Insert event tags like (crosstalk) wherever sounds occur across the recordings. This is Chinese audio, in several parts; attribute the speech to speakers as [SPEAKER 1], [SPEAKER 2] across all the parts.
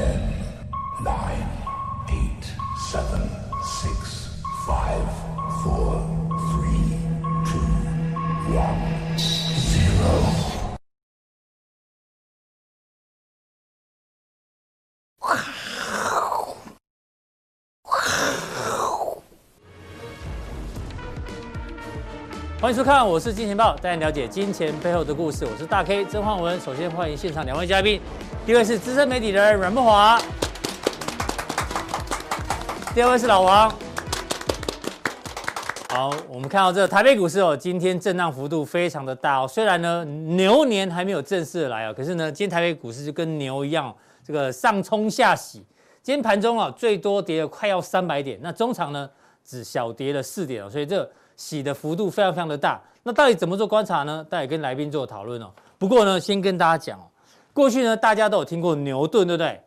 [SPEAKER 1] Ten, nine, eight, seven, six, five, four, three, two, one, zero.
[SPEAKER 2] 欢迎收看，我是金钱豹，带你了解金钱背后的故事。我是大 K 曾焕文。首先欢迎现场两位嘉宾，一位是资深媒体人阮慕驊，第二位是老王。好，我们看到这个台北股市哦，今天震荡幅度非常的大哦。虽然呢牛年还没有正式的来哦，可是呢今天台北股市就跟牛一样，这个上冲下洗。今天盘中啊最多跌了快要三百点，那中场呢只小跌了四点哦，所以这。洗的幅度非常非常的大，那到底怎么做观察呢？待会跟来宾做讨论哦。不过呢，先跟大家讲哦，过去呢大家都有听过牛顿，对不对？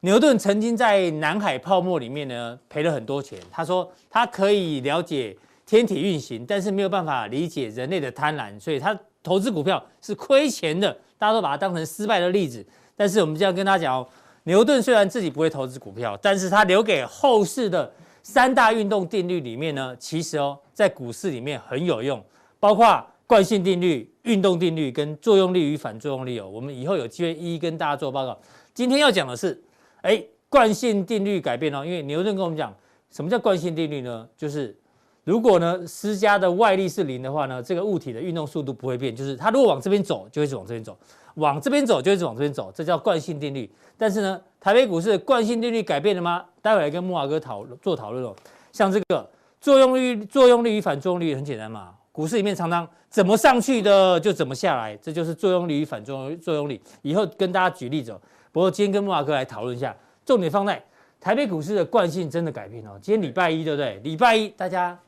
[SPEAKER 2] 牛顿曾经在南海泡沫里面呢赔了很多钱。他说他可以了解天体运行，但是没有办法理解人类的贪婪，所以他投资股票是亏钱的。大家都把它当成失败的例子。但是我们这样跟他讲哦，牛顿虽然自己不会投资股票，但是他留给后世的。三大运动定律里面呢，其实哦，在股市里面很有用，包括惯性定律、运动定律跟作用力与反作用力哦。我们以后有机会一一跟大家做报告。今天要讲的是，哎，惯性定律改变哦，因为牛顿跟我们讲，什么叫惯性定律呢？就是如果呢施加的外力是零的话呢，这个物体的运动速度不会变，就是它如果往这边走，就会是往这边走。往这边走就一直往这边走，这叫惯性定律。但是呢，台北股市的惯性定律改变了吗？待会来跟木华哥讨做讨论哦。像这个作用力、作用力与反作用力很简单嘛，股市里面常常怎么上去的就怎么下来，这就是作用力与反作用作用力。以后跟大家举例子哦。不过今天跟慕驊哥来讨论一下，重点放在台北股市的惯性真的改变哦。今天礼拜一对不对？礼拜一大家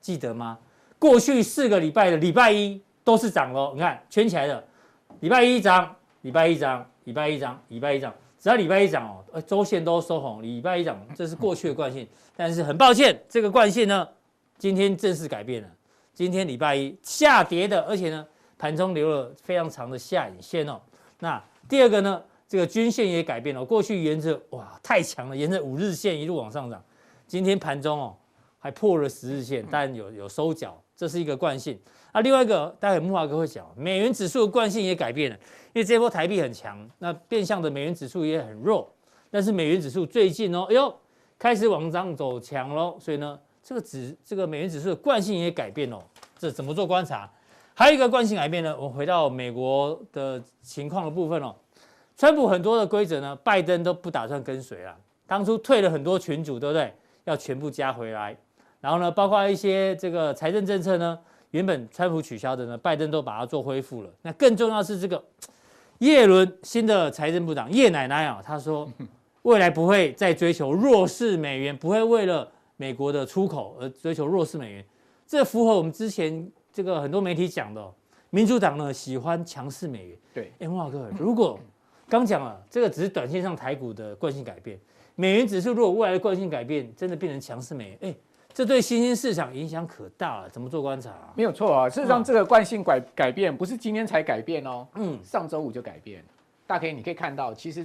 [SPEAKER 2] 记得吗？过去四个礼拜的礼拜一都是涨哦。你看圈起来的。礼拜一涨，礼拜一涨，礼拜一涨，礼拜一涨，只要礼拜一涨哦，呃，周线都收红，礼拜一涨，这是过去的惯性。但是很抱歉，这个惯性呢，今天正式改变了。今天礼拜一下跌的，而且呢，盘中留了非常长的下影线哦。那第二个呢，这个均线也改变了。过去沿着哇太强了，沿着五日线一路往上涨，今天盘中哦还破了十日线，但有有收脚，这是一个惯性。啊，另外一个，待会木华哥会讲，美元指数的惯性也改变了，因为这波台币很强，那变相的美元指数也很弱，但是美元指数最近哦，哎呦，开始往上走强喽，所以呢，这个指这个美元指数的惯性也改变哦，这怎么做观察？还有一个惯性改变呢，我回到美国的情况的部分哦，川普很多的规则呢，拜登都不打算跟随啊，当初退了很多群组，对不对？要全部加回来，然后呢，包括一些这个财政政策呢。原本川普取消的呢，拜登都把它做恢复了。那更重要是这个叶伦新的财政部长叶奶奶啊，他说未来不会再追求弱势美元，不会为了美国的出口而追求弱势美元。这符合我们之前这个很多媒体讲的哦，民主党呢喜欢强势美元。对，哎，慕驊哥，如果刚讲了这个只是短线上台股的惯性改变，美元指数如果未来的惯性改变真的变成强势美元，哎。这对新兴市场影响可大了，怎么做观察啊？
[SPEAKER 3] 没有错啊，事实上这个惯性改改变不是今天才改变哦，嗯，上周五就改变。大 K，你可以看到，其实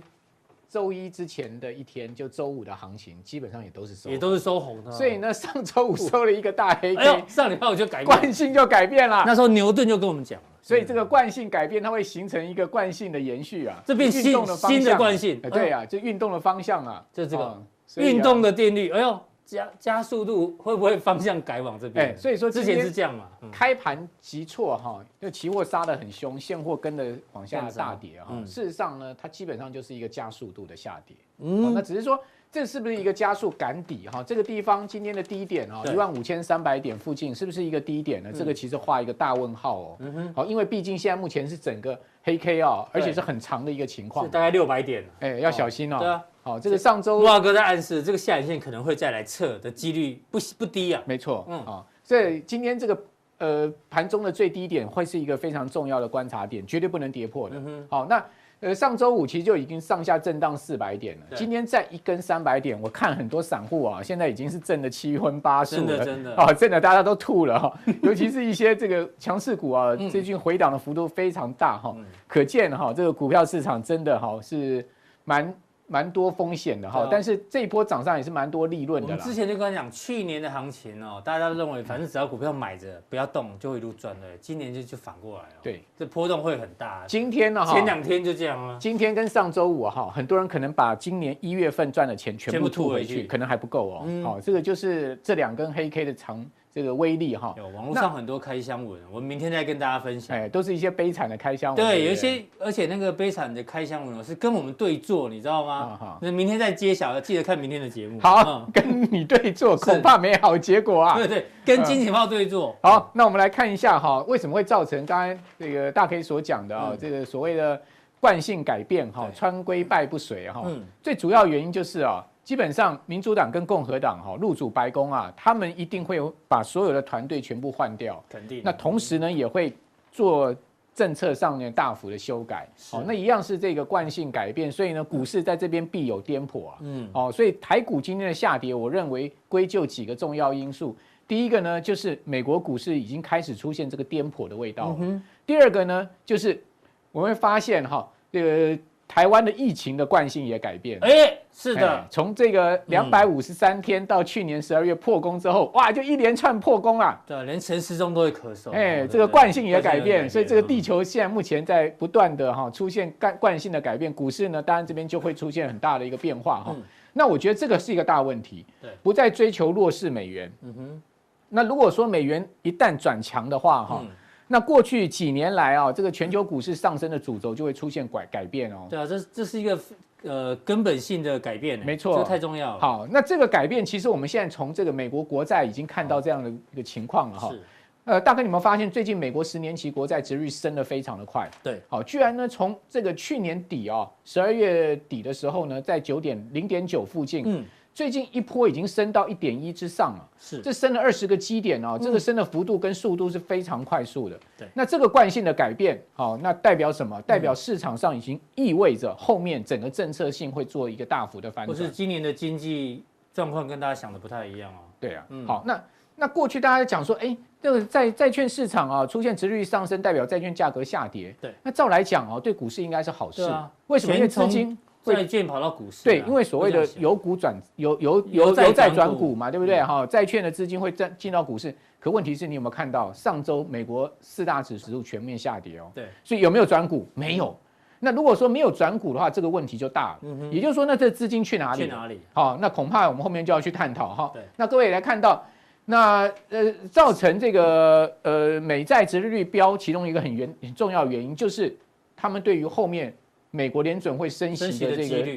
[SPEAKER 3] 周一之前的一天，就周五的行情基本上也都是收，
[SPEAKER 2] 也都是收红的。
[SPEAKER 3] 所以呢，上周五收了一个大黑 K，
[SPEAKER 2] 哎、上礼拜我就改变，
[SPEAKER 3] 惯性就改变了。
[SPEAKER 2] 那时候牛顿就跟我们讲，
[SPEAKER 3] 所以这个惯性改变，它会形成一个惯性的延续啊，
[SPEAKER 2] 这变新的新的惯性，
[SPEAKER 3] 对啊，就运动的方向啊，
[SPEAKER 2] 就这个运动的定律，哎呦。加加速度会不会方向改往这边？哎，
[SPEAKER 3] 所以说
[SPEAKER 2] 之前是这样嘛。
[SPEAKER 3] 开盘急挫哈，就期货杀得很凶，现货跟着往下大跌哈。事实上呢，它基本上就是一个加速度的下跌。嗯，那只是说这是不是一个加速赶底哈？这个地方今天的低点哦，一万五千三百点附近是不是一个低点呢？这个其实画一个大问号哦。嗯哼。好，因为毕竟现在目前是整个黑 K 啊，而且是很长的一个情况，
[SPEAKER 2] 大概六百点。
[SPEAKER 3] 哎，要小心哦。
[SPEAKER 2] 对啊。
[SPEAKER 3] 好，这个上周
[SPEAKER 2] 慕驊哥在暗示，这个下影线可能会再来测的几率不不低啊。
[SPEAKER 3] 没错，嗯。啊，所以今天这个呃盘中的最低点会是一个非常重要的观察点，绝对不能跌破的。好，那呃上周五其实就已经上下震荡四百点了，今天再一根三百点，我看很多散户啊，现在已经是震得七荤八素了，真的真的。(laughs) 啊，震得大家都吐了哈，(laughs) 尤其是一些这个强势股啊，最近回档的幅度非常大哈，可见哈这个股票市场真的哈是蛮。蛮多风险的哈，
[SPEAKER 2] 啊、
[SPEAKER 3] 但是这一波涨上也是蛮多利润的。我们
[SPEAKER 2] 之前就跟他讲，去年的行情哦，大家都认为反正只要股票买着不要动，就会一路赚的。今年就就反过来了，
[SPEAKER 3] 对，
[SPEAKER 2] 这波动会很大。
[SPEAKER 3] 今天呢，
[SPEAKER 2] 前两天就这样了。
[SPEAKER 3] 今天跟上周五哈，很多人可能把今年一月份赚的钱全部吐回去，可能还不够哦。好，这个就是这两根黑 K 的长。这个威力哈，
[SPEAKER 2] 有网络上很多开箱文，我们明天再跟大家分享。
[SPEAKER 3] 哎，都是一些悲惨的开箱文。
[SPEAKER 2] 对，有一些，而且那个悲惨的开箱文是跟我们对坐，你知道吗？那、嗯、明天再揭晓，记得看明天的节目。
[SPEAKER 3] 好，嗯、跟你对坐，恐怕没好结果啊。
[SPEAKER 2] 对对，跟金钱豹对做。
[SPEAKER 3] 嗯、好，那我们来看一下哈，为什么会造成刚才这个大 K 所讲的啊，嗯、这个所谓的惯性改变哈，川规败不随哈。嗯。最主要原因就是啊。基本上，民主党跟共和党哈入主白宫啊，他们一定会把所有的团队全部换掉。
[SPEAKER 2] 肯定。
[SPEAKER 3] 那同时呢，也会做政策上面大幅的修改。哦，那一样是这个惯性改变，所以呢，股市在这边必有颠簸啊。嗯。哦，所以台股今天的下跌，我认为归咎几个重要因素。第一个呢，就是美国股市已经开始出现这个颠簸的味道。第二个呢，就是我们会发现哈，这个。台湾的疫情的惯性也改变，
[SPEAKER 2] 哎，是的，
[SPEAKER 3] 从这个两百五十三天到去年十二月破功之后，哇，就一连串破功啊，
[SPEAKER 2] 对，连陈时中都会咳嗽，
[SPEAKER 3] 哎，这个惯性也改变，所以这个地球现在目前在不断的哈出现惯惯性的改变，股市呢，当然这边就会出现很大的一个变化哈。那我觉得这个是一个大问题，对，不再追求弱势美元，嗯哼，那如果说美元一旦转强的话哈。那过去几年来啊，这个全球股市上升的主轴就会出现改改变哦。
[SPEAKER 2] 对啊，这这是一个呃根本性的改变，
[SPEAKER 3] 没错，
[SPEAKER 2] 这太重要了。
[SPEAKER 3] 好，那这个改变其实我们现在从这个美国国债已经看到这样的一个情况了哈。是。呃，大哥，你们发现最近美国十年期国债殖率升得非常的快。
[SPEAKER 2] 对。
[SPEAKER 3] 好，居然呢从这个去年底啊，十二月底的时候呢，在九点零点九附近。嗯。最近一波已经升到一点一之上了，是这升了二十个基点哦，这个升的幅度跟速度是非常快速的。对，那这个惯性的改变，好，那代表什么？代表市场上已经意味着后面整个政策性会做一个大幅的反转。
[SPEAKER 2] 不是今年的经济状况跟大家想的不太一样哦。
[SPEAKER 3] 对啊，好，那那过去大家讲说，哎，这个债债券市场啊出现殖利率上升，代表债券价格下跌。对，那照来讲哦，对股市应该是好事。为什么？因为资金。
[SPEAKER 2] 债券跑到股市，
[SPEAKER 3] 对，因为所谓的由股转由由由由债转股嘛，对不对？哈，债券的资金会进进到股市，可问题是你有没有看到上周美国四大指数全面下跌哦？对，所以有没有转股？没有。那如果说没有转股的话，这个问题就大了。嗯哼。也就是说，那这资金去哪里？
[SPEAKER 2] 去哪里？
[SPEAKER 3] 好，那恐怕我们后面就要去探讨哈。对。那各位来看到，那呃，造成这个呃美债殖利率飙，其中一个很原很重要的原因就是他们对于后面。美国联准会升息的这个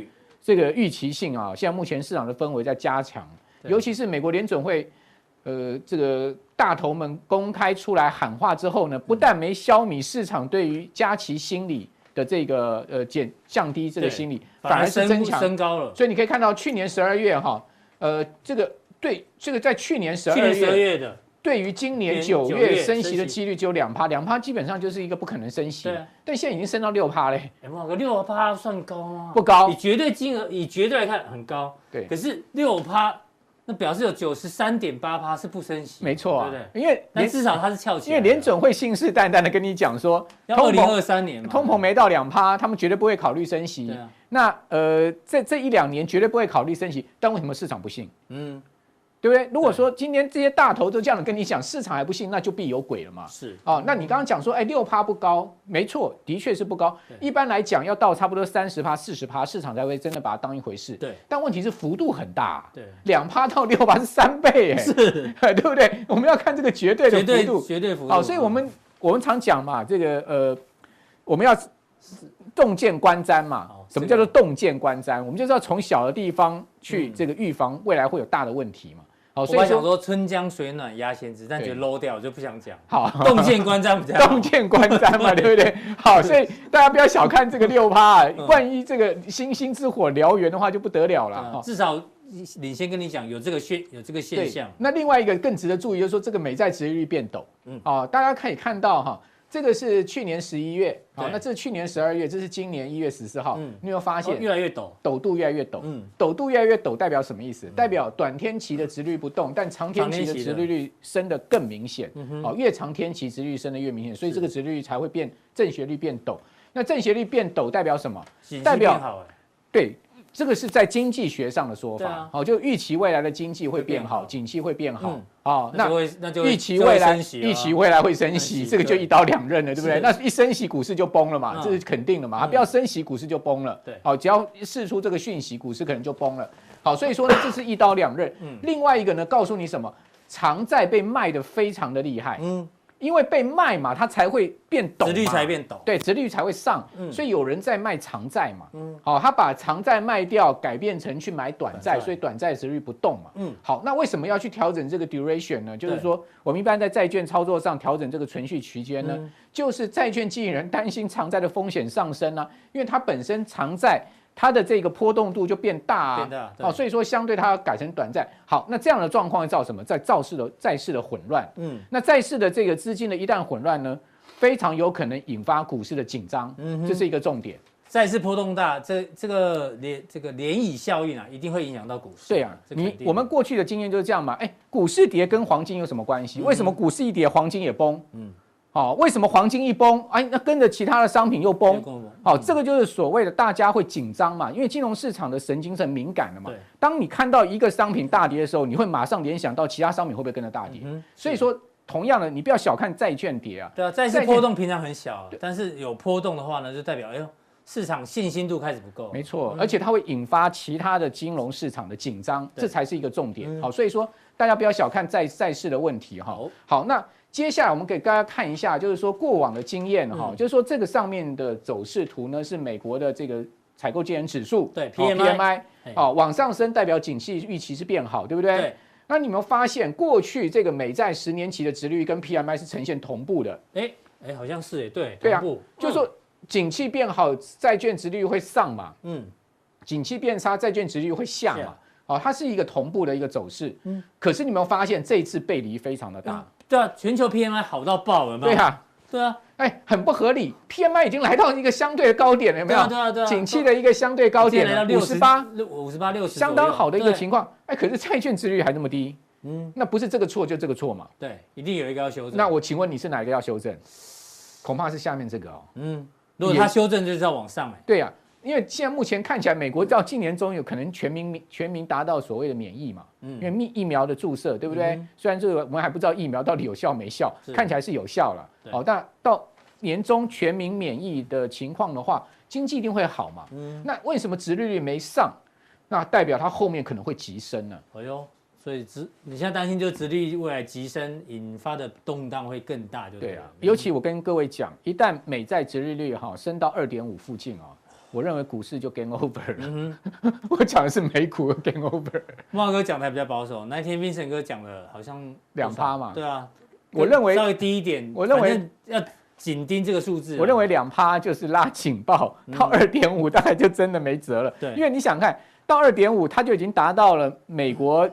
[SPEAKER 3] 这个预期性啊，现在目前市场的氛围在加强，尤其是美国联准会，呃，这个大头们公开出来喊话之后呢，不但没消弭市场对于加息心理的这个呃减降低这个心理，反而是增强升高了。所以你可以看到去年十二月哈，呃，这个对这个在去年十二月的。对于今年九月升息的几率只有两趴，两趴基本上就是一个不可能升息。对，但现在已经升到六趴嘞。
[SPEAKER 2] 哎，莫哥，六趴算高吗？
[SPEAKER 3] 不高，
[SPEAKER 2] 以绝对金额，以绝对来看很高。对，可是六趴，那表示有九十三点八趴是不升息。
[SPEAKER 3] 没错啊，对不对？因为
[SPEAKER 2] 连至少它是翘起。
[SPEAKER 3] 因为联准会信誓旦旦的跟你讲说，
[SPEAKER 2] 要二零二三年
[SPEAKER 3] 通膨没到两趴，他们绝对不会考虑升息。那呃，这这一两年绝对不会考虑升息，但为什么市场不信？嗯。对不对？如果说今天这些大头都这样的跟你讲，市场还不信，那就必有鬼了嘛。是啊、哦，那你刚刚讲说，哎，六趴不高，没错，的确是不高。一般来讲，要到差不多三十趴、四十趴，市场才会真的把它当一回事。对。但问题是幅度很大。对。两趴到六趴是三倍，哎，是，(laughs) 对不对？我们要看这个绝对的幅度，绝对幅度。好，所以我们我们常讲嘛，这个呃，我们要洞见观瞻嘛。什么叫做洞见观瞻？我们就是要从小的地方去这个预防未来会有大的问题嘛。
[SPEAKER 2] 好，所以想说春江水暖鸭先知，但觉得 low 掉，我就不想讲。好，洞见观瞻比较好。
[SPEAKER 3] 洞见观瞻嘛，(laughs) 对不对？好，所以大家不要小看这个六趴，(laughs) 万一这个星星之火燎原的话，就不得了了。
[SPEAKER 2] 至少领先跟你讲，有这个现有这个现象。
[SPEAKER 3] 那另外一个更值得注意，就是说这个美债殖利率变陡。嗯，啊，大家可以看到哈。这个是去年十一月，好，那这是去年十二月，这是今年一月十四号。嗯，你有发现
[SPEAKER 2] 越来越陡，
[SPEAKER 3] 陡度越来越陡。嗯，陡度越来越陡，代表什么意思？代表短天期的殖率不动，但长天期的殖率率升得更明显。好，越长天期殖率升得越明显，所以这个殖利率才会变正斜率变陡。那正斜率变陡代表什么？代表对这个是在经济学上的说法，
[SPEAKER 2] 啊、
[SPEAKER 3] 好，就预期未来的经济会变好，景气会变好，哦、嗯，那
[SPEAKER 2] 那就
[SPEAKER 3] 预期未来预期未来会升息，这个就一刀两刃了，对不对？那一升息，股市就崩了嘛，嗯、这是肯定的嘛，它不要升息，股市就崩了，对，好，只要释出这个讯息，股市可能就崩了，好，所以说呢，(laughs) 这是一刀两刃。嗯，另外一个呢，告诉你什么？长债被卖的非常的厉害，嗯。因为被卖嘛，它才会变陡，
[SPEAKER 2] 殖率才变陡，
[SPEAKER 3] 对，殖率才会上，嗯，所以有人在卖长债嘛，嗯，好，他把长债卖掉，改变成去买短债，所以短债殖率不动嘛，嗯，好，那为什么要去调整这个 duration 呢？就是说，我们一般在债券操作上调整这个存续区间呢，就是债券经纪人担心长债的风险上升呢，因为它本身长债。它的这个波动度就变大啊，哦，所以说相对它要改成短债。好，那这样的状况会造什么？在造势的债市的混乱。嗯，那债市的这个资金的一旦混乱呢，非常有可能引发股市的紧张。嗯，这是一个重点。
[SPEAKER 2] 债市波动大，这这个涟这个涟漪效应啊，一定会影响到股市。
[SPEAKER 3] 对啊，你我们过去的经验就是这样嘛。哎，股市跌跟黄金有什么关系？为什么股市一跌，黄金也崩？嗯。好，为什么黄金一崩，哎，那跟着其他的商品又崩？好，这个就是所谓的大家会紧张嘛，因为金融市场的神经是很敏感的嘛。当你看到一个商品大跌的时候，你会马上联想到其他商品会不会跟着大跌？所以说，同样的，你不要小看债券跌啊。
[SPEAKER 2] 对啊，债市波动平常很小，但是有波动的话呢，就代表哎呦，市场信心度开始不够。
[SPEAKER 3] 没错，而且它会引发其他的金融市场的紧张，这才是一个重点。好，所以说大家不要小看债债市的问题哈。好，那。接下来我们给大家看一下，就是说过往的经验哈，就是说这个上面的走势图呢是美国的这个采购经理指数，
[SPEAKER 2] 对 PMI，
[SPEAKER 3] 哦往上升代表景气预期是变好，对不对？对。那你有没有发现过去这个美债十年期的殖利率跟 PMI 是呈现同步的？
[SPEAKER 2] 哎哎，好像是哎，对，
[SPEAKER 3] 对啊，就是说景气变好，债券殖利率会上嘛，嗯，景气变差，债券殖利率会下嘛，哦，它是一个同步的一个走势，嗯。可是你有没有发现这一次背离非常的大？
[SPEAKER 2] 对啊，全球 PMI 好到爆了
[SPEAKER 3] 嘛，对啊，
[SPEAKER 2] 对啊，
[SPEAKER 3] 哎，很不合理，PMI 已经来到一个相对的高点了，有没有？
[SPEAKER 2] 对啊，对啊，
[SPEAKER 3] 景气的一个相对高点，五十八，
[SPEAKER 2] 五十八六十，
[SPEAKER 3] 相当好的一个情况。哎，可是债券殖利率还那么低，嗯，那不是这个错就这个错嘛？
[SPEAKER 2] 对，一定有一个要修正。
[SPEAKER 3] 那我请问你是哪一个要修正？恐怕是下面这个哦。
[SPEAKER 2] 嗯，如果它修正就是要往上哎。
[SPEAKER 3] 对呀。因为现在目前看起来，美国到今年中有可能全民全民达到所谓的免疫嘛，嗯，因为疫疫苗的注射，对不对？嗯、虽然这个我们还不知道疫苗到底有效没效，看起来是有效了，好，但到年中全民免疫的情况的话，经济一定会好嘛，嗯，那为什么殖利率没上？那代表它后面可能会急升呢？
[SPEAKER 2] 哎呦，所以殖你现在担心就是殖利率未来急升引发的动荡会更大，就对啊。
[SPEAKER 3] 尤其我跟各位讲，一旦美债殖利率哈升到二点五附近啊。我认为股市就 game over 了。嗯、(laughs) 我讲的是美股 game over。
[SPEAKER 2] 茂哥讲的还比较保守，那天 Vincent 哥讲的好像
[SPEAKER 3] 两趴嘛。
[SPEAKER 2] 对啊，
[SPEAKER 3] 我认为
[SPEAKER 2] 稍微低一点。我认为要紧盯这个数字。
[SPEAKER 3] 我认为两趴就是拉警报，到二点五大概就真的没辙了。对，因为你想看到二点五，它就已经达到了美国。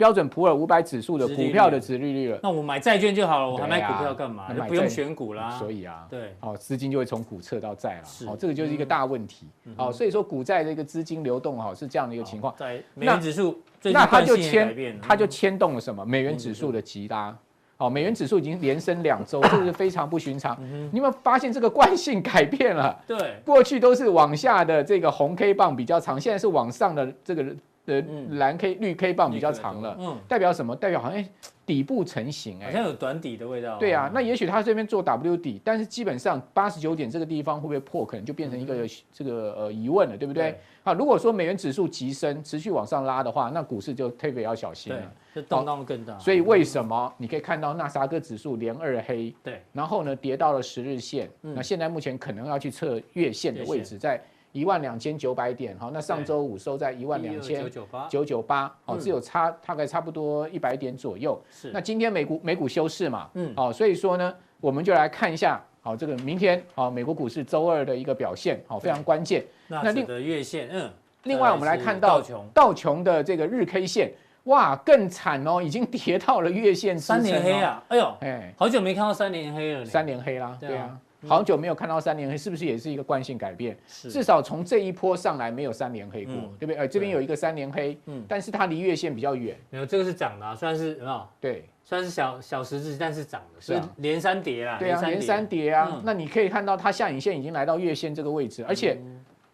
[SPEAKER 3] 标准普尔五百指数的股票的值利率了，
[SPEAKER 2] 那我买债券就好了，我还买股票干嘛？不用选股啦。
[SPEAKER 3] 所以啊，
[SPEAKER 2] 对，
[SPEAKER 3] 好，资金就会从股撤到债了，好，这个就是一个大问题。好，所以说股债的一个资金流动哈是这样的一个情况。
[SPEAKER 2] 在美元指数，
[SPEAKER 3] 那它就牵，它就牵动了什么？美元指数的急拉。好，美元指数已经连升两周，这是非常不寻常。你有没有发现这个惯性改变了？
[SPEAKER 2] 对，
[SPEAKER 3] 过去都是往下的这个红 K 棒比较长，现在是往上的这个。的蓝 K 绿 K 棒比较长了，嗯，代表什么？代表好像底部成型，哎，
[SPEAKER 2] 好像有短底的味道。
[SPEAKER 3] 对啊，那也许他这边做 W 底，但是基本上八十九点这个地方会不会破，可能就变成一个这个呃疑问了，对不对？好，如果说美元指数急升，持续往上拉的话，那股市就特别要小心了，
[SPEAKER 2] 就动荡更大。
[SPEAKER 3] 所以为什么你可以看到纳斯达克指数连二黑？
[SPEAKER 2] 对，
[SPEAKER 3] 然后呢跌到了十日线，那现在目前可能要去测月线的位置在。一万两千九百点，好，那上周五收在一万两千九九八，好，只有差大概差不多一百点左右。是，那今天美股美股休市嘛，嗯，好，所以说呢，我们就来看一下，好，这个明天，好，美国股市周二的一个表现，好，非常关键。
[SPEAKER 2] 那另的月线，嗯，
[SPEAKER 3] 另外我们来看到道琼。的这个日 K 线，哇，更惨哦，已经跌到了月线
[SPEAKER 2] 三连黑啊，哎呦，哎，好久没看到三连黑了，
[SPEAKER 3] 三连黑啦，对啊。好久没有看到三连黑，是不是也是一个惯性改变？是，至少从这一波上来没有三连黑过，嗯、对不对？呃，这边有一个三连黑，嗯，但是它离月线比较远。
[SPEAKER 2] 没有，这个是涨的、啊，算是啊，
[SPEAKER 3] 对，
[SPEAKER 2] 算是小小十字，但是涨的，是连三跌啊，
[SPEAKER 3] 对啊，连三跌啊。嗯、那你可以看到它下影线已经来到月线这个位置，而且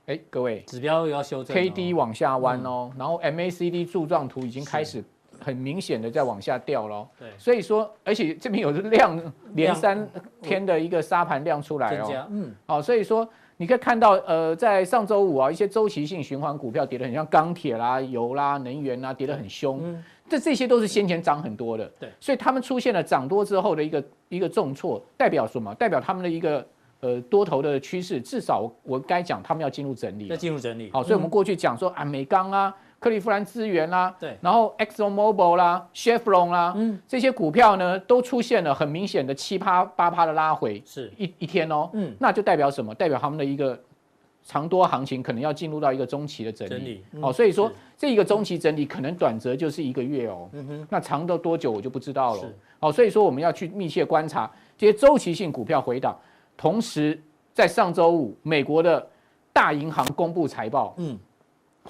[SPEAKER 3] 哎，各位
[SPEAKER 2] 指标又要修正
[SPEAKER 3] ，K D 往下弯哦，然后 M A C D 柱状图已经开始很明显的在往下掉喽。对，所以说，而且这边有量连三天的一个沙盘量出来哦。嗯，好，所以说你可以看到，呃，在上周五啊，一些周期性循环股票跌得很像钢铁啦、油啦、能源啦，跌得很凶。嗯，这这些都是先前涨很多的。对，所以他们出现了涨多之后的一个一个重挫，代表什么？代表他们的一个。呃，多头的趋势，至少我该讲，他们要进入整理。
[SPEAKER 2] 要进入整理。
[SPEAKER 3] 好，所以我们过去讲说啊，美钢啊，克利夫兰资源啦，对，然后 Exxon Mobil 啦，Chevron 啦，嗯，这些股票呢，都出现了很明显的七趴八趴的拉回，是一一天哦，嗯，那就代表什么？代表他们的一个长多行情可能要进入到一个中期的整理。整理。好，所以说这一个中期整理可能短则就是一个月哦，嗯哼，那长的多久我就不知道了。好，所以说我们要去密切观察这些周期性股票回档。同时，在上周五，美国的大银行公布财报，嗯，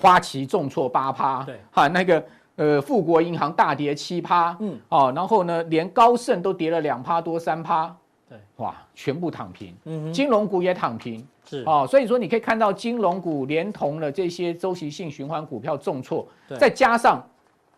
[SPEAKER 3] 花旗重挫八趴，对，哈，那个呃，富国银行大跌七趴，嗯，哦，然后呢，连高盛都跌了两趴多三趴，对，哇，全部躺平，嗯哼，金融股也躺平，是，哦，所以说你可以看到金融股连同了这些周期性循环股票重挫，对，再加上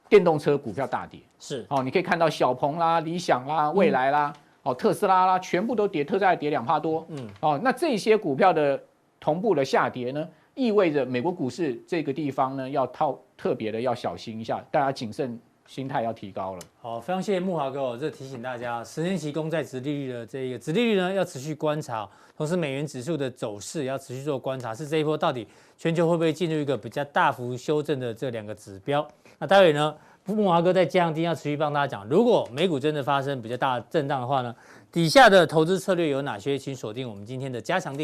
[SPEAKER 3] 电动车股票大跌，是，哦，你可以看到小鹏啦、理想啦、蔚来啦。嗯。哦，特斯拉啦，全部都跌，特斯拉跌两趴多。嗯，哦，那这些股票的同步的下跌呢，意味着美国股市这个地方呢，要套特别的要小心一下，大家谨慎心态要提高了。
[SPEAKER 2] 好，非常谢谢木华哥，我这提醒大家，十年期公债殖利率的这个殖利率呢，要持续观察，同时美元指数的走势要持续做观察，是这一波到底全球会不会进入一个比较大幅修正的这两个指标？那待会呢？木华哥在降低，要持续帮大家讲。如果美股真的发生比较大的震荡的话呢，底下的投资策略有哪些？请锁定我们今天的加强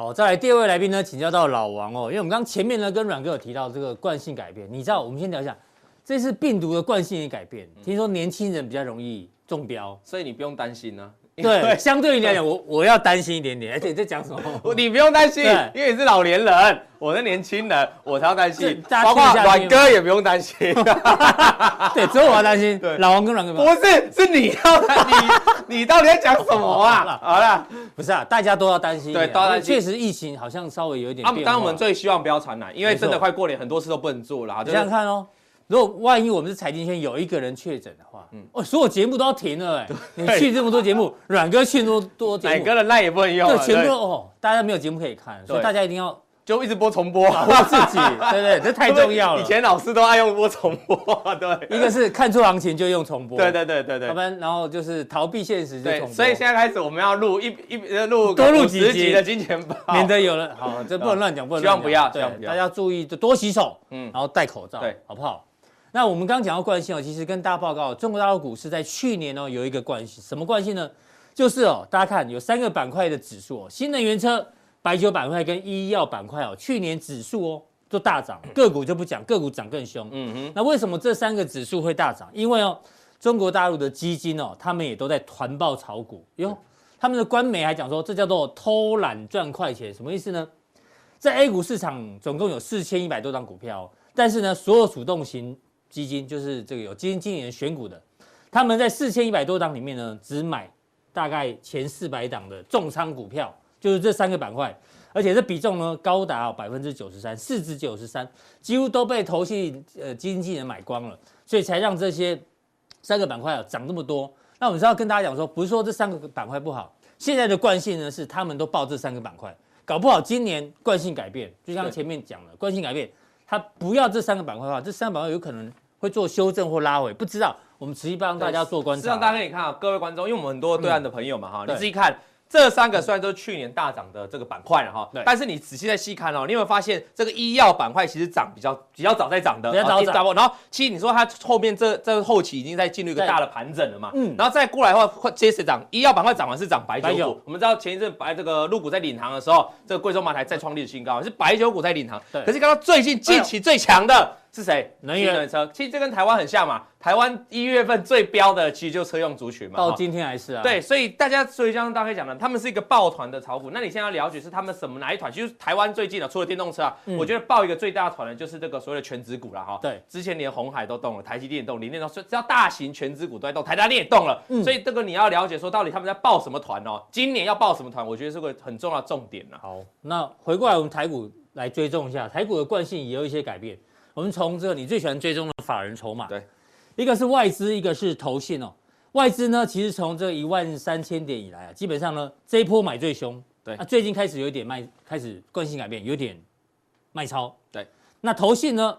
[SPEAKER 2] 好。再来第二位来宾呢，请教到老王哦，因为我们刚前面呢跟阮哥有提到这个惯性改变，你知道我们先聊一下，这次病毒的惯性的改变，听说年轻人比较容易中标，
[SPEAKER 4] 所以你不用担心呢、
[SPEAKER 2] 对，相对于你来讲，我我要担心一点点。(laughs) 而且你在讲什么？
[SPEAKER 4] 你不用担心，因为你是老年人，我是年轻人，我才要担心。包括阮哥也不用担心。(laughs)
[SPEAKER 2] 对，只有我要担心。(laughs) 对，老王跟阮哥
[SPEAKER 4] 不是，是你要担心。你到底在讲什么啊？好了，
[SPEAKER 2] 不是啊，大家都要担心。对，都要担心。确实，疫情好像稍微有一点。啊
[SPEAKER 4] 当然我们最希望不要传染，因为真的快过年，很多事都不能做了。
[SPEAKER 2] 你想想看哦。如果万一我们是财经圈有一个人确诊的话，嗯，哦，所有节目都要停了哎。你去这么多节目，(laughs) 阮哥去那么多节目，
[SPEAKER 4] 哪个的赖也不能用，
[SPEAKER 2] 对，全部哦，大家没有节目可以看，所以大家一定要
[SPEAKER 4] 就一直播重播，
[SPEAKER 2] 保护自己，对对，这太重要了。(laughs)
[SPEAKER 4] 以前老师都爱用播重播，对，
[SPEAKER 2] 一个是看出行情就用重播，
[SPEAKER 4] 对对对对对，
[SPEAKER 2] 要不然然后就是逃避现实就重播。
[SPEAKER 4] 所以现在开始我们要录一一录多录几集。的金钱豹，
[SPEAKER 2] 免得有人好，这不能乱讲，不能乱讲，
[SPEAKER 4] 希望不要，
[SPEAKER 2] 对，大家注意就多洗手，嗯，然后戴口罩，对，好不好？那我们刚刚讲到惯性哦，其实跟大家报告，中国大陆股市在去年哦有一个惯性，什么惯性呢？就是哦，大家看有三个板块的指数哦，新能源车、白酒板块跟医药板块哦，去年指数哦都大涨，个股就不讲，个股涨更凶。嗯哼。那为什么这三个指数会大涨？因为哦，中国大陆的基金哦，他们也都在团报炒股哟，他们的官媒还讲说，这叫做偷懒赚快钱，什么意思呢？在 A 股市场总共有四千一百多张股票，但是呢，所有主动型基金就是这个有基金经理人选股的，他们在四千一百多档里面呢，只买大概前四百档的重仓股票，就是这三个板块，而且这比重呢高达百分之九十三，市值九十三，几乎都被投信呃基金经理人买光了，所以才让这些三个板块啊涨这么多。那我们是要跟大家讲说，不是说这三个板块不好，现在的惯性呢是他们都报这三个板块，搞不好今年惯性改变，就像前面讲的惯性改变。他不要这三个板块的话，这三个板块有可能会做修正或拉回，不知道。我们持续帮大家做观察。
[SPEAKER 4] 实际上，大家可以看啊，各位观众，因为我们很多对岸的朋友嘛，哈、嗯，你自己看。这三个虽然都是去年大涨的这个板块了哈，但是你仔细再细看哦，你有没有发现这个医药板块其实涨比较比较早在涨的，
[SPEAKER 2] 比较早涨。
[SPEAKER 4] 然后其实你说它后面这这后期已经在进入一个大的盘整了嘛，嗯，然后再过来的话会接着涨，医药板块涨完是涨白酒股。酒我们知道前一阵白这个陆股在领航的时候，这个贵州茅台再创历史新高，是白酒股在领航。可是刚刚最近近期最强的是谁？
[SPEAKER 2] 能源
[SPEAKER 4] 新能源车，其实这跟台湾很像嘛。台湾一月份最标的其实就车用族群嘛，
[SPEAKER 2] 到今天还是啊。
[SPEAKER 4] 对，所以大家所以像大概讲的，他们是一个抱团的炒股。那你现在要了解是他们什么哪一团？其实台湾最近的除了电动车啊，嗯、我觉得抱一个最大团的就是这个所谓的权值股了哈。对，之前连红海都动了，台积电也动，联电动，只要大型权值股都在动，台达电也动了。嗯、所以这个你要了解说到底他们在抱什么团哦？今年要抱什么团？我觉得是个很重要的重点了。
[SPEAKER 2] 好，那回过来我们台股来追踪一下，台股的惯性也有一些改变。我们从这个你最喜欢追踪的法人筹码，对。一个是外资，一个是投信哦。外资呢，其实从这一万三千点以来啊，基本上呢这一波买最凶。对，那最近开始有一点卖，开始惯性改变，有点卖超。对，那投信呢，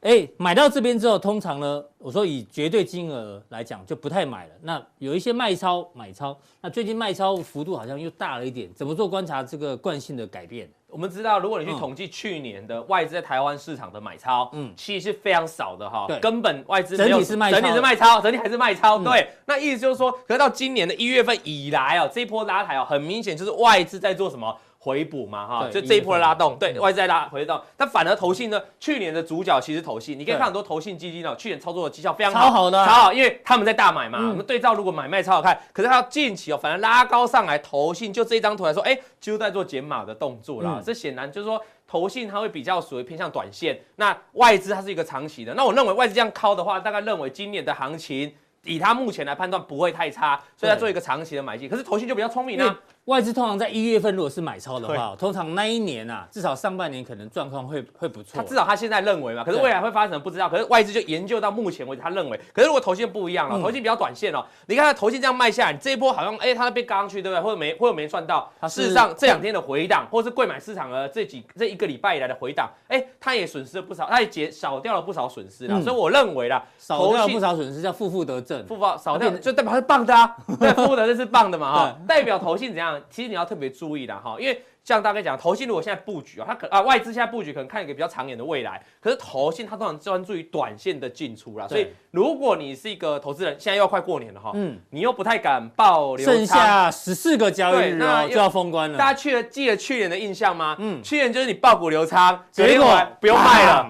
[SPEAKER 2] 哎，买到这边之后，通常呢，我说以绝对金额来讲，就不太买了。那有一些卖超买超，那最近卖超幅度好像又大了一点。怎么做观察这个惯性的改变？
[SPEAKER 4] 我们知道，如果你去统计去年的外资在台湾市场的买超，嗯，其实是非常少的哈，根本外资
[SPEAKER 2] 整体是卖，
[SPEAKER 4] 整体是卖超，整体还是卖超，对。那意思就是说，可是到今年的一月份以来哦，这一波拉抬哦，很明显就是外资在做什么？回补嘛，哈，就这一波的拉动，对，外资在拉回动，但反而投信呢，去年的主角其实投信，你可以看很多投信基金哦，去年操作的绩效非常好，
[SPEAKER 2] 超好的，
[SPEAKER 4] 超好，因为他们在大买嘛，我们对照如果买卖超好看，可是它近期哦，反而拉高上来，投信就这一张图来说，哎，就在做减码的动作啦，这显然就是说投信它会比较属于偏向短线，那外资它是一个长期的，那我认为外资这样靠的话，大概认为今年的行情以它目前来判断不会太差，所以它做一个长期的买进，可是投信就比较聪明啊。
[SPEAKER 2] 外资通常在一月份如果是买超的话，通常那一年啊，至少上半年可能状况会会不错。
[SPEAKER 4] 他至少他现在认为嘛，可是未来会发生什么不知道。可是外资就研究到目前为止，他认为。可是如果投信不一样了，投信比较短线哦。你看他投信这样卖下来，你这一波好像哎，他被刚去对不对？或者没或者没赚到。事实上这两天的回档，或是贵买市场的这几这一个礼拜以来的回档，哎，他也损失了不少，他也减少掉了不少损失啦。所以我认为啦，
[SPEAKER 2] 少掉不少损失叫负负得正，
[SPEAKER 4] 负负少掉就代表是棒的啊。(laughs) 对，负负得正是棒的嘛哈。代表投信怎样？其实你要特别。注意的哈，因为像大概讲，投信如果现在布局啊，它可啊外资现在布局可能看一个比较长远的未来，可是投信它通常专注于短线的进出啦，所以如果你是一个投资人，现在又要快过年了哈，嗯，你又不太敢抱留，
[SPEAKER 2] 剩下十四个交易日那就要封关了。
[SPEAKER 4] 大家去了记得去年的印象吗？嗯，去年就是你爆股流仓，结果不用卖了，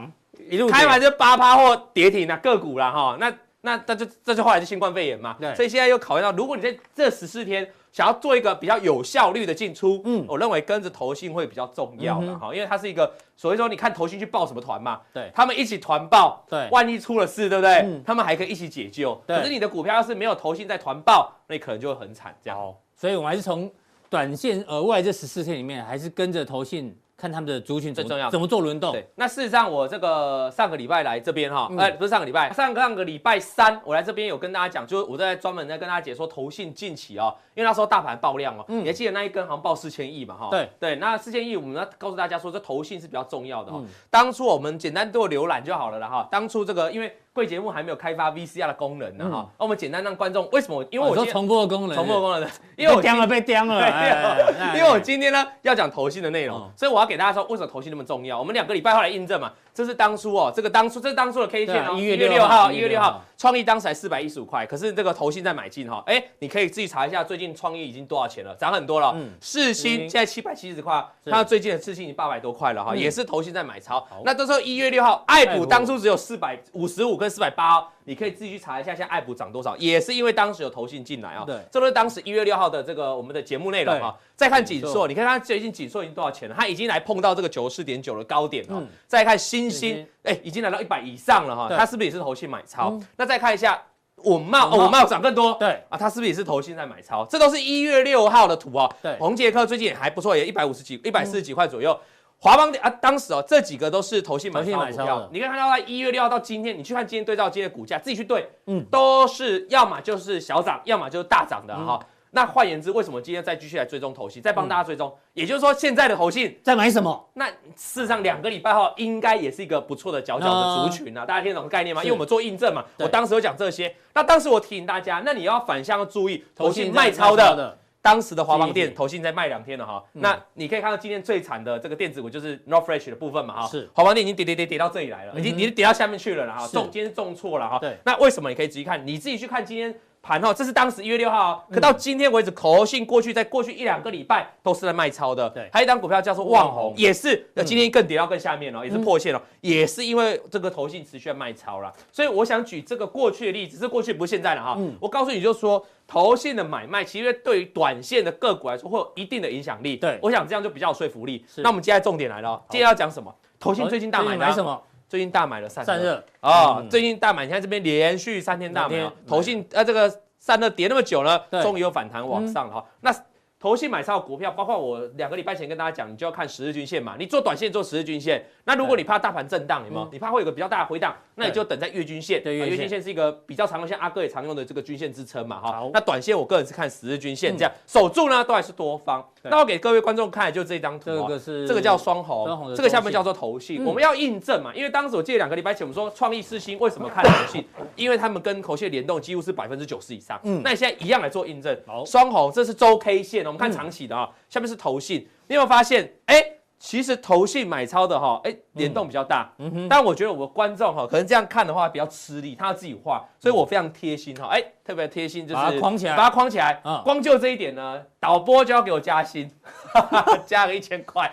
[SPEAKER 4] 一路开完就八趴或跌停啊个股了哈，那那那就这就后来就新冠肺炎嘛，对，所以现在又考虑到，如果你在这十四天。想要做一个比较有效率的进出，嗯，我认为跟着投信会比较重要的哈，因为它是一个所以说你看投信去报什么团嘛，对，他们一起团报，对，万一出了事，对不对？他们还可以一起解救。可是你的股票要是没有投信在团报，那你可能就会很惨这样。
[SPEAKER 2] 所以我们还是从短线额外这十四天里面，还是跟着投信。看他们的族群最重要，怎么做轮动？
[SPEAKER 4] 对，那事实上我这个上个礼拜来这边哈，哎，不是上个礼拜，上个上个礼拜三我来这边有跟大家讲，就是我在专门在跟大家解说投信近期哦，因为那时候大盘爆量哦，你还记得那一根好像爆四千亿嘛哈？对对，那四千亿我们要告诉大家说，这投信是比较重要的哈。当初我们简单做浏览就好了了哈，当初这个因为。贵节目还没有开发 VCR 的功能呢哈，那我们简单让观众为什么？因为我
[SPEAKER 2] 说重复的功能，
[SPEAKER 4] 重复的功能的，因为我
[SPEAKER 2] 颠了被颠了，
[SPEAKER 4] 因为我今天呢要讲投信的内容，所以我要给大家说为什么投信那么重要。我们两个礼拜后来印证嘛，这是当初哦，这个当初这是当初的 K 线哦，一月六号，一月六号，创意当时才四百一十五块，可是这个投信在买进哈，哎，你可以自己查一下最近创意已经多少钱了，涨很多了。嗯，四新现在七百七十块，它最近的世新已经八百多块了哈，也是投信在买超。那这时候一月六号，爱普当初只有四百五十五跟四百八。你可以自己去查一下，现在爱普涨多少，也是因为当时有投信进来啊。对，这都是当时一月六号的这个我们的节目内容啊。再看锦硕，你看它最近锦硕已经多少钱了？它已经来碰到这个九十四点九的高点了。再看新兴，哎，已经来到一百以上了哈。它是不是也是投信买超？那再看一下稳懋，稳懋涨更多。对啊，它是不是也是投信在买超？这都是一月六号的图啊。对，红杰克最近也还不错，也一百五十几、一百四十几块左右。华邦电啊，当时哦，这几个都是投信买超股票。你可以看到，在一月六号到今天，你去看今天对照今天的股价，自己去对，嗯，都是要么就是小涨，要么就是大涨的哈。那换言之，为什么今天再继续来追踪投信，再帮大家追踪？也就是说，现在的投信
[SPEAKER 2] 在买什么？
[SPEAKER 4] 那事实上，两个礼拜后应该也是一个不错的佼佼的族群啊。大家听懂概念吗？因为我们做印证嘛，我当时有讲这些。那当时我提醒大家，那你要反向注意投信卖超的。当时的华邦电投信在卖两天了哈，那你可以看到今天最惨的这个电子股就是 North Fresh 的部分嘛哈，是。华邦电已经跌跌跌跌到这里来了，已经跌跌到下面去了了哈，重今天重挫了哈，对，那为什么你可以仔细看，你自己去看今天盘哦，这是当时一月六号，可到今天为止，投信过去在过去一两个礼拜都是在卖超的。对，还有一档股票叫做旺宏，也是，那今天更跌到更下面了，也是破线了，也是因为这个投信持续在卖超了。所以我想举这个过去的例子，是过去不是现在了哈。我告诉你，就是说投信的买卖，其实对于短线的个股来说，会有一定的影响力。对，我想这样就比较有说服力。那我们接下来重点来了，接下来要讲什么？投信最近大买买什么？最近大买了散热。啊，最近大买，你看这边连续三天大买，投信呃这个。散热跌那么久呢，终于有反弹往上了哈。那投信买超股票，包括我两个礼拜前跟大家讲，你就要看十日均线嘛。你做短线做十日均线，那如果你怕大盘震荡，有没有？你怕会有个比较大的回档，那你就等在月均线。对，月均线是一个比较常用，像阿哥也常用的这个均线支撑嘛哈。那短线我个人是看十日均线，这样守住呢都还是多方。那我给各位观众看的就这张图，这个是这个叫双红，这个下面叫做投信。我们要印证嘛，因为当时我记得两个礼拜前我们说创意四星为什么看投信，因为他们跟投信联动几乎是百分之九十以上。嗯，那你现在一样来做印证。双红这是周 K 线，我们看长期的啊。下面是投信，你有没有发现？哎，其实投信买超的哈，哎，联动比较大。嗯哼。但我觉得我们观众哈，可能这样看的话比较吃力，他要自己画，所以我非常贴心哈，哎，特别贴心，就是把它框起来，把它框起来。嗯。光就这一点呢，导播就要给我加薪，(laughs) 加个一千块。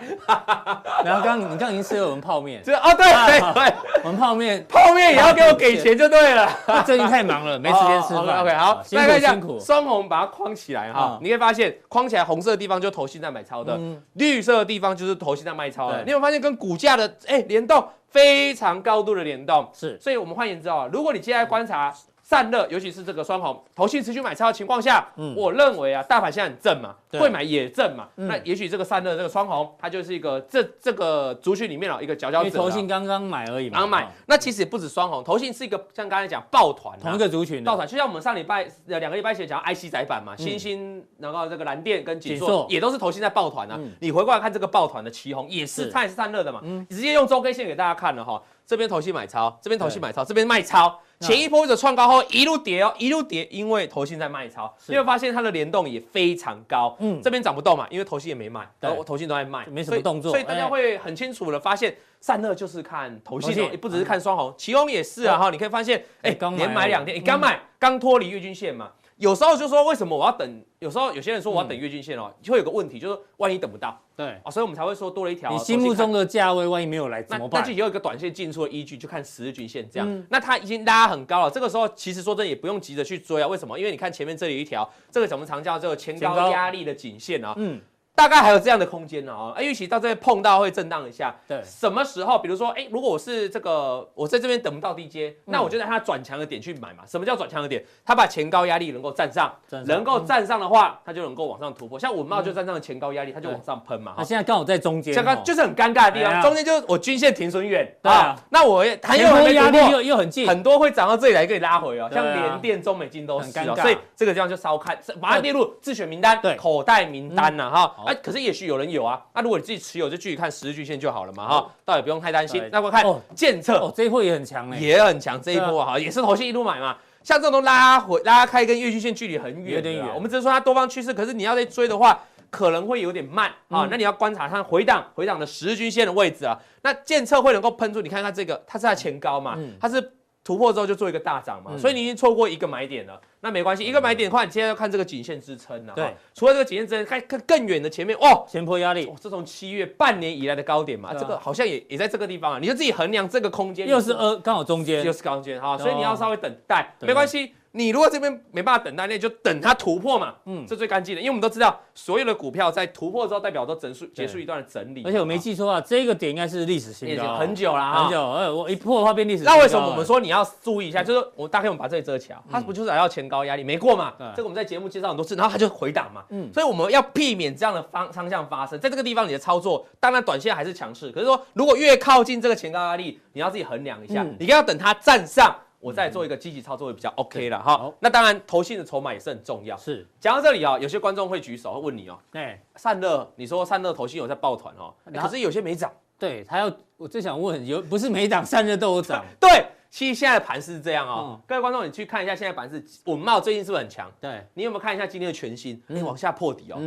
[SPEAKER 4] (laughs)
[SPEAKER 2] 然后刚刚你刚刚已经吃了我们泡面。
[SPEAKER 4] 这哦，对对对，
[SPEAKER 2] 我们泡面，
[SPEAKER 4] 泡面也要给我给钱就对了。
[SPEAKER 2] 最近太忙了，(laughs) 没时间吃饭。
[SPEAKER 4] OK，好，大家看一下，双红把它框起来哈，你会发现框起来红色的地方就投信在买超的，绿色的地方就是投信在卖超的。你有没有发现跟股价的哎联动非常高度的联动？是，所以我们换言之啊，如果你接下来观察。散热，尤其是这个双红，投信持续买超的情况下，嗯，我认为啊，大盘现在很正嘛，会买也正嘛，那也许这个散热这个双红，它就是一个这这个族群里面啊一个佼佼者。
[SPEAKER 2] 投信刚刚买而已嘛，
[SPEAKER 4] 刚买，那其实也不止双红，投信是一个像刚才讲抱团，
[SPEAKER 2] 同一个族群
[SPEAKER 4] 抱团，就像我们上礼拜呃两个礼拜前讲 IC 载板嘛，星星，然后这个蓝电跟景硕也都是投信在抱团啊。你回过来看这个抱团的旗红也是，它也是散热的嘛，直接用周 K 线给大家看了哈，这边投信买超，这边投信买超，这边卖超。前一波者创高后一路跌哦，一路跌，因为投信在卖超，你会发现它的联动也非常高。嗯，这边涨不动嘛，因为投信也没卖，然后投信都在卖，
[SPEAKER 2] 没什么动作，
[SPEAKER 4] 所以大家会很清楚的发现，散热就是看投信，也不只是看双红，奇红也是啊哈。你可以发现，哎，连买两天，你刚买，刚脱离月均线嘛。有时候就说为什么我要等？有时候有些人说我要等月均线哦，就会有个问题，就是万一等不到，对啊，所以我们才会说多了一条。
[SPEAKER 2] 你心目中的价位万一没有来怎么办？
[SPEAKER 4] 那就有一个短线进出的依据，就看十日均线这样。那它已经拉很高了，这个时候其实说真的也不用急着去追啊。为什么？因为你看前面这里一条，这个我们常叫这个前高压力的颈线啊。嗯。大概还有这样的空间呢啊，预期到这边碰到会震荡一下。对，什么时候？比如说，哎，如果我是这个，我在这边等不到低阶，那我就在它转强的点去买嘛。什么叫转强的点？它把前高压力能够站上，能够站上的话，它就能够往上突破。像稳懋就站上了前高压力，它就往上喷嘛。它现
[SPEAKER 2] 在刚好在中间，
[SPEAKER 4] 刚刚就是很尴尬的地方，中间就是我均线停损远啊。那我还有
[SPEAKER 2] 压力又又很近，
[SPEAKER 4] 很多会涨到这里来给你拉回哦。像联电、中美金都是，很尴尬。所以这个地方就稍看，把它列入自选名单、口袋名单呐哈。哎，可是也许有人。有啊，那如果你自己持有，就继续看十日均线就好了嘛，哈，倒也不用太担心。那我看建测，
[SPEAKER 2] 哦，这一波也很强哎，
[SPEAKER 4] 也很强，这一波哈，也是头先一路买嘛。像这种都拉回拉开，跟月均线距离很远，有点远。我们只是说它多方趋势，可是你要再追的话，可能会有点慢啊。那你要观察它回档回档的十日均线的位置啊。那建测会能够喷出，你看它这个，它是在前高嘛，它是。突破之后就做一个大涨嘛，所以你已经错过一个买点了，那没关系，一个买点的话，你现在要看这个颈线支撑了。对，除了这个颈线支撑，看看更远的前面，哦，前坡压力，哦这从七月半年以来的高点嘛，这个好像也也在这个地方啊，你就自己衡量这个空间，
[SPEAKER 2] 又是呃刚好中间，
[SPEAKER 4] 又是中间哈，所以你要稍微等待，没关系。你如果这边没办法等待，那就等它突破嘛。嗯，这最干净的，因为我们都知道，所有的股票在突破之后，代表都整数结束一段的整理。
[SPEAKER 2] 而且我没记错啊，这个点应该是历史新高，
[SPEAKER 4] 很久了，
[SPEAKER 2] 很久。呃，我一破的话变历史。
[SPEAKER 4] 那为什么我们说你要注意一下？就是我大概我们把这里遮起来，它不就是来到前高压力没过嘛？这个我们在节目介绍很多次，然后它就回档嘛。嗯，所以我们要避免这样的方方向发生。在这个地方你的操作，当然短线还是强势，可是说如果越靠近这个前高压力，你要自己衡量一下，你要等它站上。我再做一个积极操作会比较 OK 了哈。那当然，投信的筹码也是很重要。是，讲到这里啊，有些观众会举手会问你哦，哎，散热，你说散热投信有在抱团哦，可是有些没涨。
[SPEAKER 2] 对他要，我最想问，有不是没涨散热都有涨？(laughs)
[SPEAKER 4] 对，其实现在的盘势是这样哦，嗯、各位观众，你去看一下现在盘势，稳茂最近是不是很强？
[SPEAKER 2] 对，
[SPEAKER 4] 你有没有看一下今天的全新？你、嗯、往下破底哦，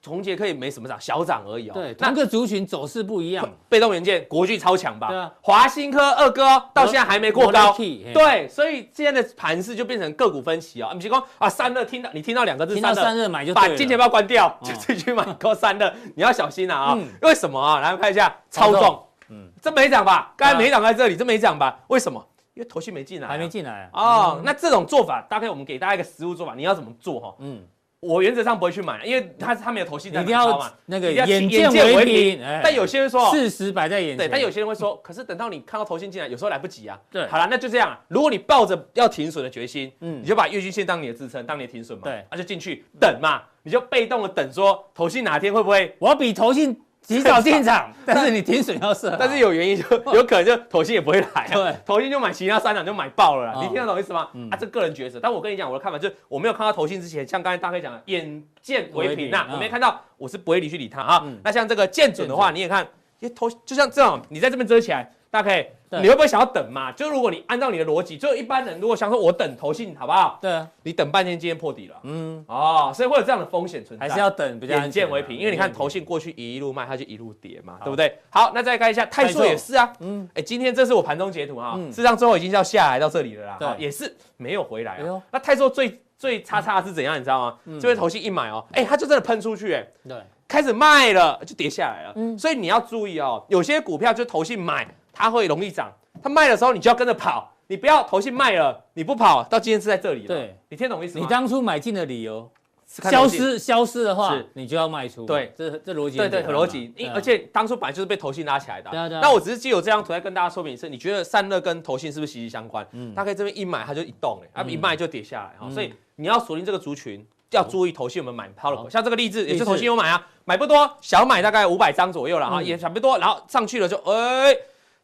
[SPEAKER 4] 重杰可以没什么涨，小涨而已哦。
[SPEAKER 2] 对，那个族群走势不一样，
[SPEAKER 4] 被动元件国巨超强吧？对啊，华新科二哥到现在还没过高，对，所以现在的盘势就变成个股分歧哦。你比如说啊，三热听到你听到两个字，
[SPEAKER 2] 听到散热买就
[SPEAKER 4] 把金钱包关掉，就自己去买高散热，你要小心了啊！为什么啊？来看一下超重。嗯，这没涨吧？刚才没涨在这里，这没涨吧？为什么？因为投信没进来，
[SPEAKER 2] 还没进来
[SPEAKER 4] 哦。那这种做法，大概我们给大家一个实务做法，你要怎么做哈？嗯，我原则上不会去买，因为他他没有投信在买，
[SPEAKER 2] 一定要那个眼见为凭。
[SPEAKER 4] 但有些人说
[SPEAKER 2] 事实摆在眼前，
[SPEAKER 4] 对，但有些人会说，(laughs) 可是等到你看到投信进来，有时候来不及啊。对，好了，那就这样。如果你抱着要停损的决心，嗯，你就把月均线当你的支撑，当你的停损嘛。对，那就进去等嘛，你就被动的等，说投信哪天会不会？
[SPEAKER 2] 我要比投信。及早进场，(laughs) 但是你停损要设，
[SPEAKER 4] 但是有原因，就 (laughs) 有可能就投信也不会来，对，投信就买其他三档就买爆了啦，你听得懂意思吗？啊，这个人抉择，但我跟你讲我的看法就是，我没有看到投信之前，像刚才大黑讲的，眼见为凭呐，我没看到，我是不会理去理他啊。那像这个见准的话，你也看，也投就像这样，你在这边遮起来。大家可以，你会不会想要等嘛？就如果你按照你的逻辑，就一般人如果想说我等投信，好不好？
[SPEAKER 2] 对。啊，
[SPEAKER 4] 你等半天，今天破底了，嗯，哦，所以会有这样的风险存在，
[SPEAKER 2] 还是要等比较
[SPEAKER 4] 眼见为凭，因为你看投信过去一路卖，它就一路跌嘛，对不对？好，那再看一下泰硕也是啊，嗯，哎，今天这是我盘中截图哈，事实上最后已经要下来到这里了啦，对，也是没有回来啊。那泰硕最最差差是怎样，你知道吗？这边投信一买哦，哎，它就真的喷出去，哎，对，开始卖了就跌下来了，嗯，所以你要注意哦，有些股票就投信买。它会容易涨，它卖的时候你就要跟着跑，你不要投信卖了你不跑，到今天是在这里了。对，你听懂意思吗？
[SPEAKER 2] 你当初买进的理由消失消失的话，你就要卖出。对，这这逻辑对对，逻辑。因而且当初本来就是被投信拉起来的。对对。那我只是借由这张图来跟大家说明一次，你觉得散热跟投信是不是息息相关？嗯。大概这边一买它就一动哎，啊一卖就跌下来哈，所以你要锁定这个族群，要注意投信有没有买抛了。像这个例子也是投信有买啊，买不多，小买大概五百张左右了哈，也差不多，然后上去了就哎。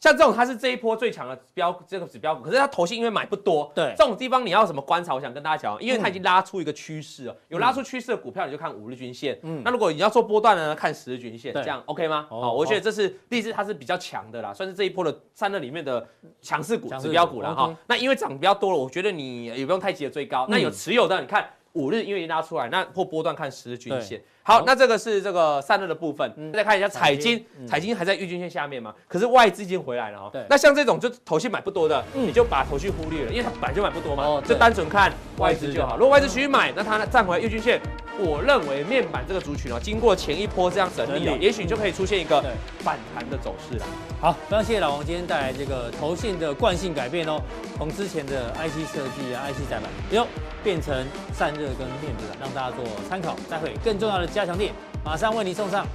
[SPEAKER 2] 像这种它是这一波最强的标这个指标股，可是它投信因为买不多，对这种地方你要什么观察？我想跟大家讲，因为它已经拉出一个趋势了，有拉出趋势的股票你就看五日均线，嗯，那如果你要做波段的呢，看十日均线，这样 OK 吗？好，我觉得这是例子，它是比较强的啦，算是这一波的散热里面的强势股、指标股了哈。那因为涨比较多了，我觉得你也不用太急着追高。那有持有的，你看五日因为拉出来，那破波段看十日均线。好，那这个是这个散热的部分，再看一下彩金，彩金还在月均线下面嘛？可是外资已经回来了哦。对。那像这种就头信买不多的，你就把头绪忽略了，因为它本来就买不多嘛，就单纯看外资就好。如果外资继续买，那它站回来月均线，我认为面板这个族群哦，经过前一波这样整理，也许就可以出现一个反弹的走势了。好，非常谢谢老王今天带来这个投信的惯性改变哦，从之前的 IC 设计啊、IC 载板，哟，变成散热跟面板，让大家做参考。待会更重要的。加强点，马上为您送上。